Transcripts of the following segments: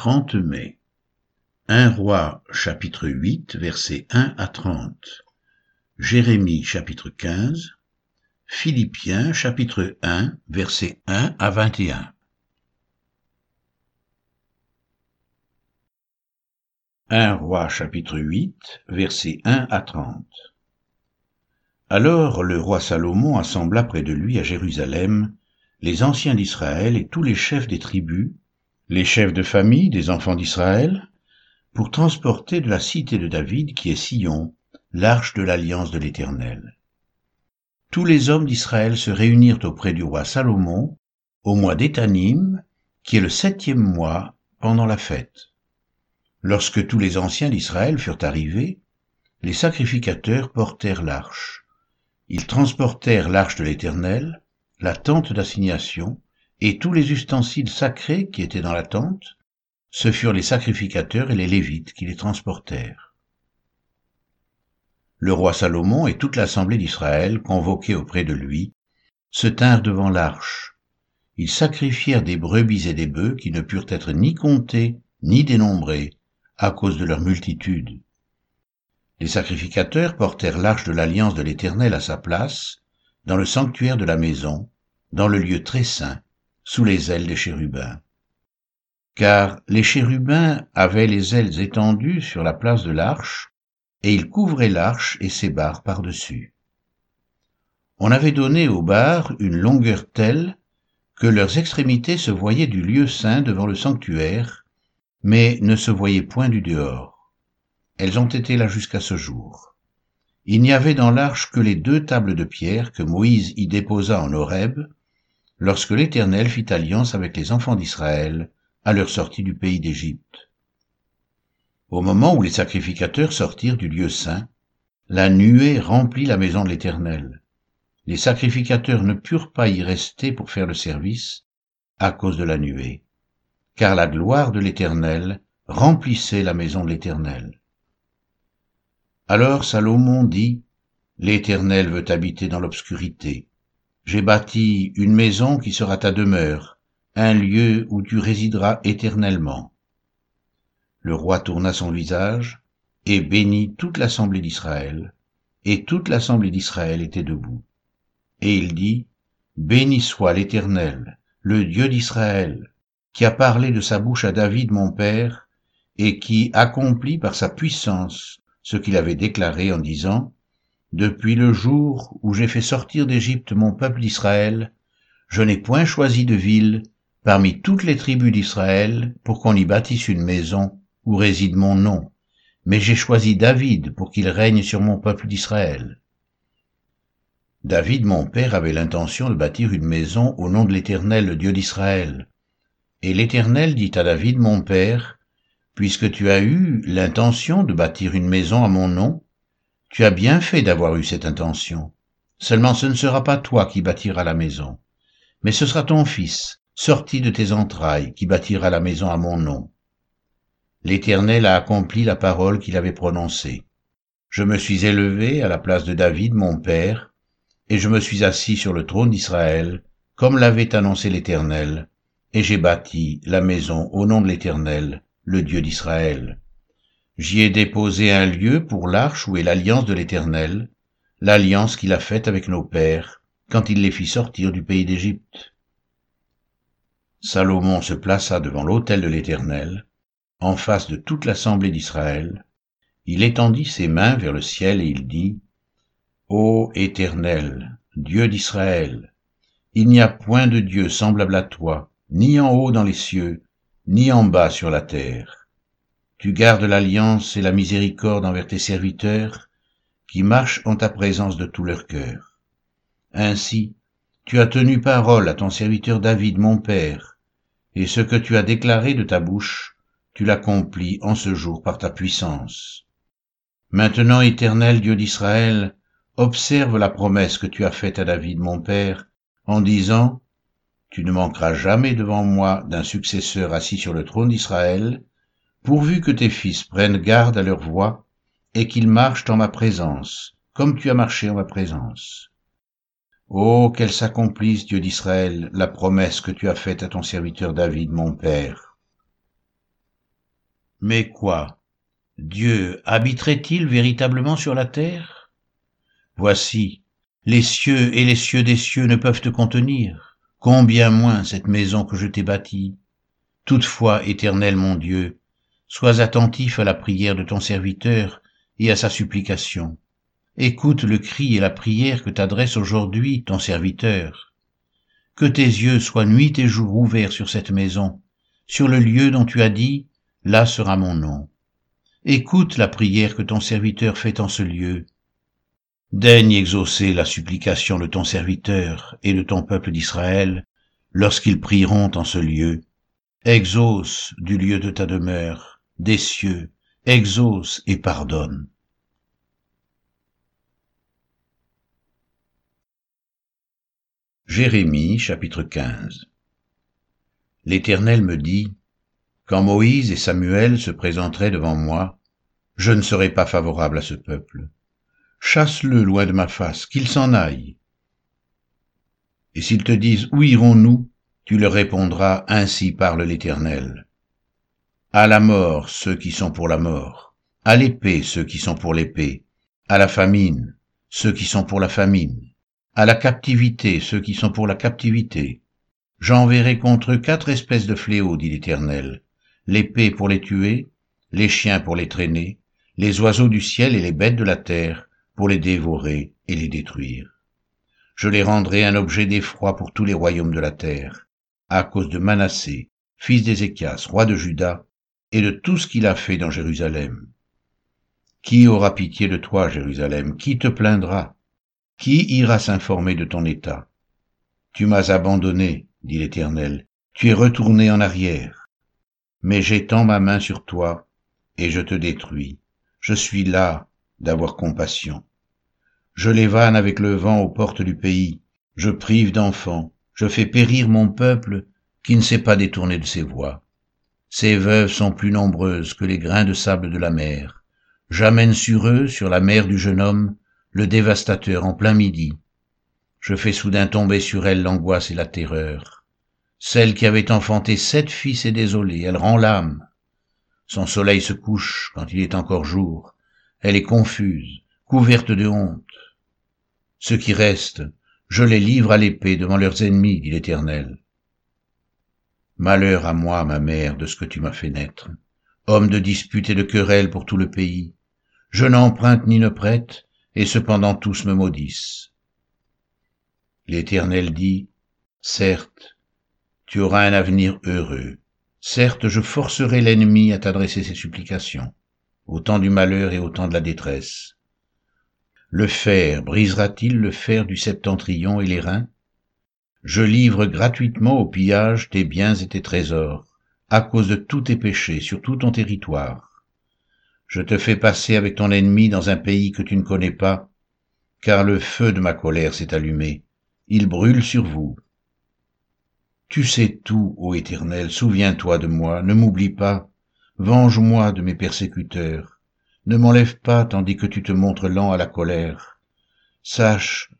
30 mai. 1 roi chapitre 8 versets 1 à 30. Jérémie chapitre 15. Philippiens chapitre 1 versets 1 à 21. 1 roi chapitre 8 versets 1 à 30. Alors le roi Salomon assembla près de lui à Jérusalem les anciens d'Israël et tous les chefs des tribus, les chefs de famille des enfants d'Israël, pour transporter de la cité de David, qui est Sion, l'arche de l'alliance de l'Éternel. Tous les hommes d'Israël se réunirent auprès du roi Salomon au mois d'Étanim, qui est le septième mois, pendant la fête. Lorsque tous les anciens d'Israël furent arrivés, les sacrificateurs portèrent l'arche. Ils transportèrent l'arche de l'Éternel, la tente d'assignation et tous les ustensiles sacrés qui étaient dans la tente, ce furent les sacrificateurs et les Lévites qui les transportèrent. Le roi Salomon et toute l'assemblée d'Israël, convoqués auprès de lui, se tinrent devant l'arche. Ils sacrifièrent des brebis et des bœufs qui ne purent être ni comptés ni dénombrés à cause de leur multitude. Les sacrificateurs portèrent l'arche de l'alliance de l'Éternel à sa place, dans le sanctuaire de la maison, dans le lieu très saint, sous les ailes des chérubins. Car les chérubins avaient les ailes étendues sur la place de l'arche, et ils couvraient l'arche et ses barres par-dessus. On avait donné aux barres une longueur telle que leurs extrémités se voyaient du lieu saint devant le sanctuaire, mais ne se voyaient point du dehors. Elles ont été là jusqu'à ce jour. Il n'y avait dans l'arche que les deux tables de pierre que Moïse y déposa en Horeb, lorsque l'Éternel fit alliance avec les enfants d'Israël à leur sortie du pays d'Égypte. Au moment où les sacrificateurs sortirent du lieu saint, la nuée remplit la maison de l'Éternel. Les sacrificateurs ne purent pas y rester pour faire le service à cause de la nuée, car la gloire de l'Éternel remplissait la maison de l'Éternel. Alors Salomon dit, L'Éternel veut habiter dans l'obscurité. J'ai bâti une maison qui sera ta demeure, un lieu où tu résideras éternellement. Le roi tourna son visage et bénit toute l'assemblée d'Israël, et toute l'assemblée d'Israël était debout. Et il dit, Béni soit l'Éternel, le Dieu d'Israël, qui a parlé de sa bouche à David mon père, et qui accomplit par sa puissance ce qu'il avait déclaré en disant Depuis le jour où j'ai fait sortir d'Égypte mon peuple d'Israël, je n'ai point choisi de ville parmi toutes les tribus d'Israël pour qu'on y bâtisse une maison où réside mon nom, mais j'ai choisi David pour qu'il règne sur mon peuple d'Israël. David, mon père, avait l'intention de bâtir une maison au nom de l'Éternel, le Dieu d'Israël. Et l'Éternel dit à David, mon père, puisque tu as eu l'intention de bâtir une maison à mon nom, tu as bien fait d'avoir eu cette intention. Seulement ce ne sera pas toi qui bâtiras la maison, mais ce sera ton fils, sorti de tes entrailles, qui bâtira la maison à mon nom. L'Éternel a accompli la parole qu'il avait prononcée. Je me suis élevé à la place de David, mon père, et je me suis assis sur le trône d'Israël, comme l'avait annoncé l'Éternel, et j'ai bâti la maison au nom de l'Éternel, le Dieu d'Israël. J'y ai déposé un lieu pour l'arche où est l'alliance de l'Éternel, l'alliance qu'il a faite avec nos pères, quand il les fit sortir du pays d'Égypte. Salomon se plaça devant l'autel de l'Éternel, en face de toute l'assemblée d'Israël. Il étendit ses mains vers le ciel et il dit, Ô Éternel, Dieu d'Israël, il n'y a point de Dieu semblable à toi, ni en haut dans les cieux, ni en bas sur la terre. Tu gardes l'alliance et la miséricorde envers tes serviteurs, qui marchent en ta présence de tout leur cœur. Ainsi, tu as tenu parole à ton serviteur David, mon père, et ce que tu as déclaré de ta bouche, tu l'accomplis en ce jour par ta puissance. Maintenant, éternel Dieu d'Israël, observe la promesse que tu as faite à David, mon père, en disant, tu ne manqueras jamais devant moi d'un successeur assis sur le trône d'Israël, pourvu que tes fils prennent garde à leur voix et qu'ils marchent en ma présence, comme tu as marché en ma présence. Oh, qu'elle s'accomplisse, Dieu d'Israël, la promesse que tu as faite à ton serviteur David, mon Père. Mais quoi Dieu habiterait-il véritablement sur la terre? Voici, les cieux et les cieux des cieux ne peuvent te contenir, combien moins cette maison que je t'ai bâtie. Toutefois, éternel mon Dieu, sois attentif à la prière de ton serviteur et à sa supplication. Écoute le cri et la prière que t'adresse aujourd'hui ton serviteur. Que tes yeux soient nuit et jour ouverts sur cette maison, sur le lieu dont tu as dit, là sera mon nom. Écoute la prière que ton serviteur fait en ce lieu. Daigne exaucer la supplication de ton serviteur et de ton peuple d'Israël lorsqu'ils prieront en ce lieu. Exauce du lieu de ta demeure, des cieux, exauce et pardonne. Jérémie chapitre 15 L'Éternel me dit, Quand Moïse et Samuel se présenteraient devant moi, je ne serai pas favorable à ce peuple. Chasse-le loin de ma face, qu'il s'en aille. Et s'ils te disent, Où irons-nous? Tu leur répondras, Ainsi parle l'Éternel. À la mort ceux qui sont pour la mort, à l'épée ceux qui sont pour l'épée, à la famine ceux qui sont pour la famine, à la captivité ceux qui sont pour la captivité. J'enverrai contre eux quatre espèces de fléaux, dit l'Éternel, l'épée pour les tuer, les chiens pour les traîner, les oiseaux du ciel et les bêtes de la terre pour les dévorer et les détruire. Je les rendrai un objet d'effroi pour tous les royaumes de la terre, à cause de Manassé, fils d'Ézéchias, roi de Juda, et de tout ce qu'il a fait dans Jérusalem. Qui aura pitié de toi, Jérusalem? Qui te plaindra? Qui ira s'informer de ton état? Tu m'as abandonné, dit l'Éternel, tu es retourné en arrière. Mais j'étends ma main sur toi, et je te détruis. Je suis là d'avoir compassion. Je les avec le vent aux portes du pays, je prive d'enfants, je fais périr mon peuple qui ne s'est pas détourné de ses voies. Ces veuves sont plus nombreuses que les grains de sable de la mer. J'amène sur eux, sur la mer du jeune homme, le dévastateur en plein midi. Je fais soudain tomber sur elle l'angoisse et la terreur. Celle qui avait enfanté sept fils est désolée, elle rend l'âme. Son soleil se couche quand il est encore jour. Elle est confuse, couverte de honte. Ceux qui restent, je les livre à l'épée devant leurs ennemis, dit l'Éternel. Malheur à moi, ma mère, de ce que tu m'as fait naître, homme de dispute et de querelle pour tout le pays. Je n'emprunte ni ne prête, et cependant tous me maudissent. L'Éternel dit, Certes, tu auras un avenir heureux. Certes, je forcerai l'ennemi à t'adresser ses supplications, au temps du malheur et au temps de la détresse. Le fer brisera-t-il le fer du septentrion et les reins? Je livre gratuitement au pillage tes biens et tes trésors, à cause de tous tes péchés sur tout ton territoire. Je te fais passer avec ton ennemi dans un pays que tu ne connais pas, car le feu de ma colère s'est allumé, il brûle sur vous. Tu sais tout, ô Éternel, souviens-toi de moi, ne m'oublie pas, venge-moi de mes persécuteurs, ne m'enlève pas tandis que tu te montres lent à la colère. Sache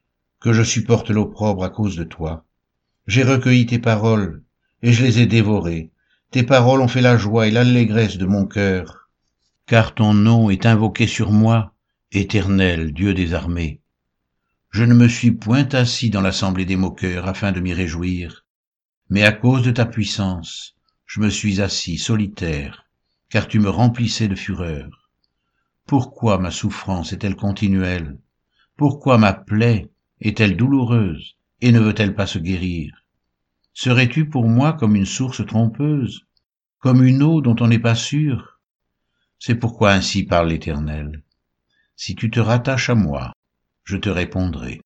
que je supporte l'opprobre à cause de toi. J'ai recueilli tes paroles, et je les ai dévorées. Tes paroles ont fait la joie et l'allégresse de mon cœur. Car ton nom est invoqué sur moi, éternel Dieu des armées. Je ne me suis point assis dans l'assemblée des moqueurs afin de m'y réjouir, mais à cause de ta puissance, je me suis assis solitaire, car tu me remplissais de fureur. Pourquoi ma souffrance est-elle continuelle? Pourquoi ma plaie est-elle douloureuse et ne veut-elle pas se guérir? Serais-tu pour moi comme une source trompeuse, comme une eau dont on n'est pas sûr? C'est pourquoi ainsi parle l'Éternel. Si tu te rattaches à moi, je te répondrai,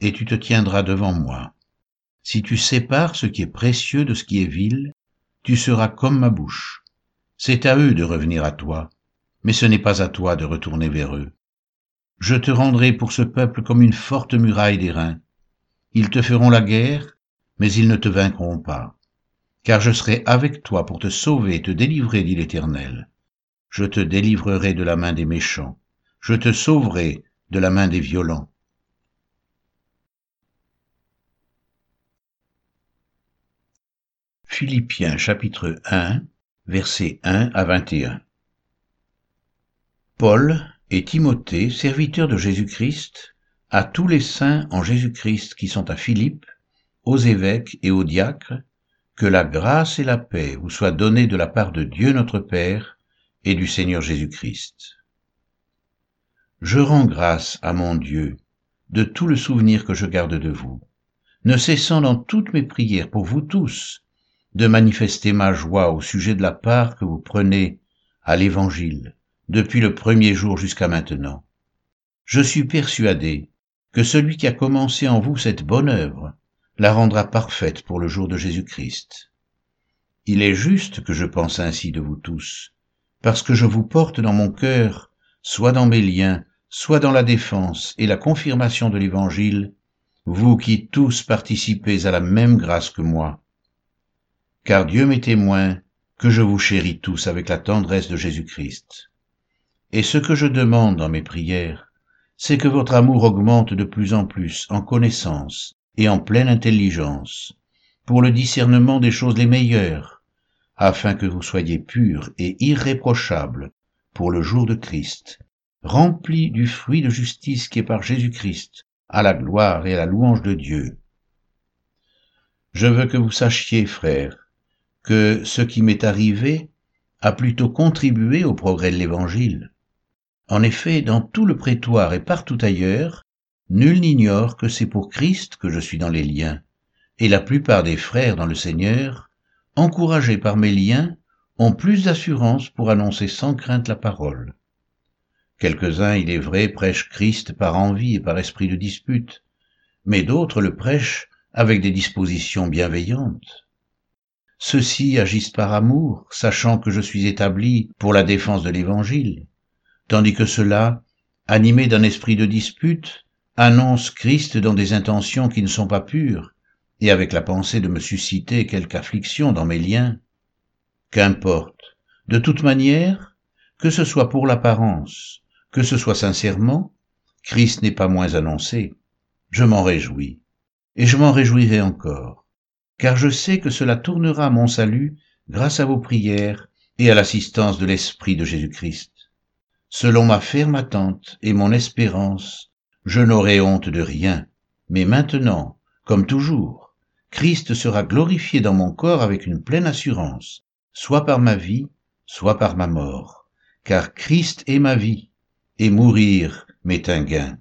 et tu te tiendras devant moi. Si tu sépares ce qui est précieux de ce qui est vil, tu seras comme ma bouche. C'est à eux de revenir à toi, mais ce n'est pas à toi de retourner vers eux. Je te rendrai pour ce peuple comme une forte muraille d'airain. Ils te feront la guerre, mais ils ne te vaincront pas. Car je serai avec toi pour te sauver et te délivrer, dit l'Éternel. Je te délivrerai de la main des méchants, je te sauverai de la main des violents. Philippiens chapitre 1 versets 1 à 21. Paul et Timothée, serviteurs de Jésus-Christ, à tous les saints en Jésus-Christ qui sont à Philippe, aux évêques et aux diacres, que la grâce et la paix vous soient données de la part de Dieu notre Père et du Seigneur Jésus-Christ. Je rends grâce à mon Dieu de tout le souvenir que je garde de vous, ne cessant dans toutes mes prières pour vous tous de manifester ma joie au sujet de la part que vous prenez à l'Évangile depuis le premier jour jusqu'à maintenant. Je suis persuadé que celui qui a commencé en vous cette bonne œuvre la rendra parfaite pour le jour de Jésus-Christ. Il est juste que je pense ainsi de vous tous, parce que je vous porte dans mon cœur, soit dans mes liens, soit dans la défense et la confirmation de l'Évangile, vous qui tous participez à la même grâce que moi, car Dieu m'est témoin que je vous chéris tous avec la tendresse de Jésus-Christ. Et ce que je demande dans mes prières, c'est que votre amour augmente de plus en plus en connaissance et en pleine intelligence, pour le discernement des choses les meilleures, afin que vous soyez purs et irréprochables pour le jour de Christ, remplis du fruit de justice qui est par Jésus-Christ, à la gloire et à la louange de Dieu. Je veux que vous sachiez, frères, que ce qui m'est arrivé a plutôt contribué au progrès de l'Évangile. En effet, dans tout le prétoire et partout ailleurs, nul n'ignore que c'est pour Christ que je suis dans les liens, et la plupart des frères dans le Seigneur, encouragés par mes liens, ont plus d'assurance pour annoncer sans crainte la parole. Quelques-uns, il est vrai, prêchent Christ par envie et par esprit de dispute, mais d'autres le prêchent avec des dispositions bienveillantes. Ceux-ci agissent par amour, sachant que je suis établi pour la défense de l'Évangile, tandis que ceux-là, animés d'un esprit de dispute, annoncent Christ dans des intentions qui ne sont pas pures, et avec la pensée de me susciter quelque affliction dans mes liens. Qu'importe, de toute manière, que ce soit pour l'apparence, que ce soit sincèrement, Christ n'est pas moins annoncé. Je m'en réjouis, et je m'en réjouirai encore car je sais que cela tournera mon salut grâce à vos prières et à l'assistance de l'Esprit de Jésus-Christ. Selon ma ferme attente et mon espérance, je n'aurai honte de rien, mais maintenant, comme toujours, Christ sera glorifié dans mon corps avec une pleine assurance, soit par ma vie, soit par ma mort, car Christ est ma vie, et mourir m'est un gain.